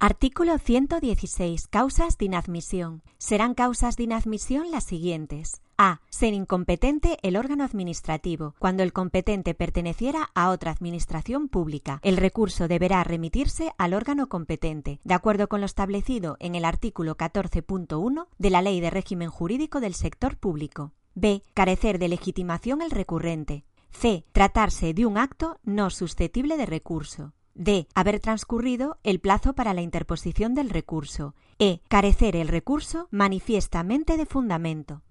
Artículo 116. Causas de inadmisión. Serán causas de inadmisión las siguientes. A. Ser incompetente el órgano administrativo. Cuando el competente perteneciera a otra administración pública, el recurso deberá remitirse al órgano competente, de acuerdo con lo establecido en el artículo 14.1 de la Ley de Régimen Jurídico del Sector Público. B. Carecer de legitimación el recurrente. C. Tratarse de un acto no susceptible de recurso. D. Haber transcurrido el plazo para la interposición del recurso. E. Carecer el recurso manifiestamente de fundamento.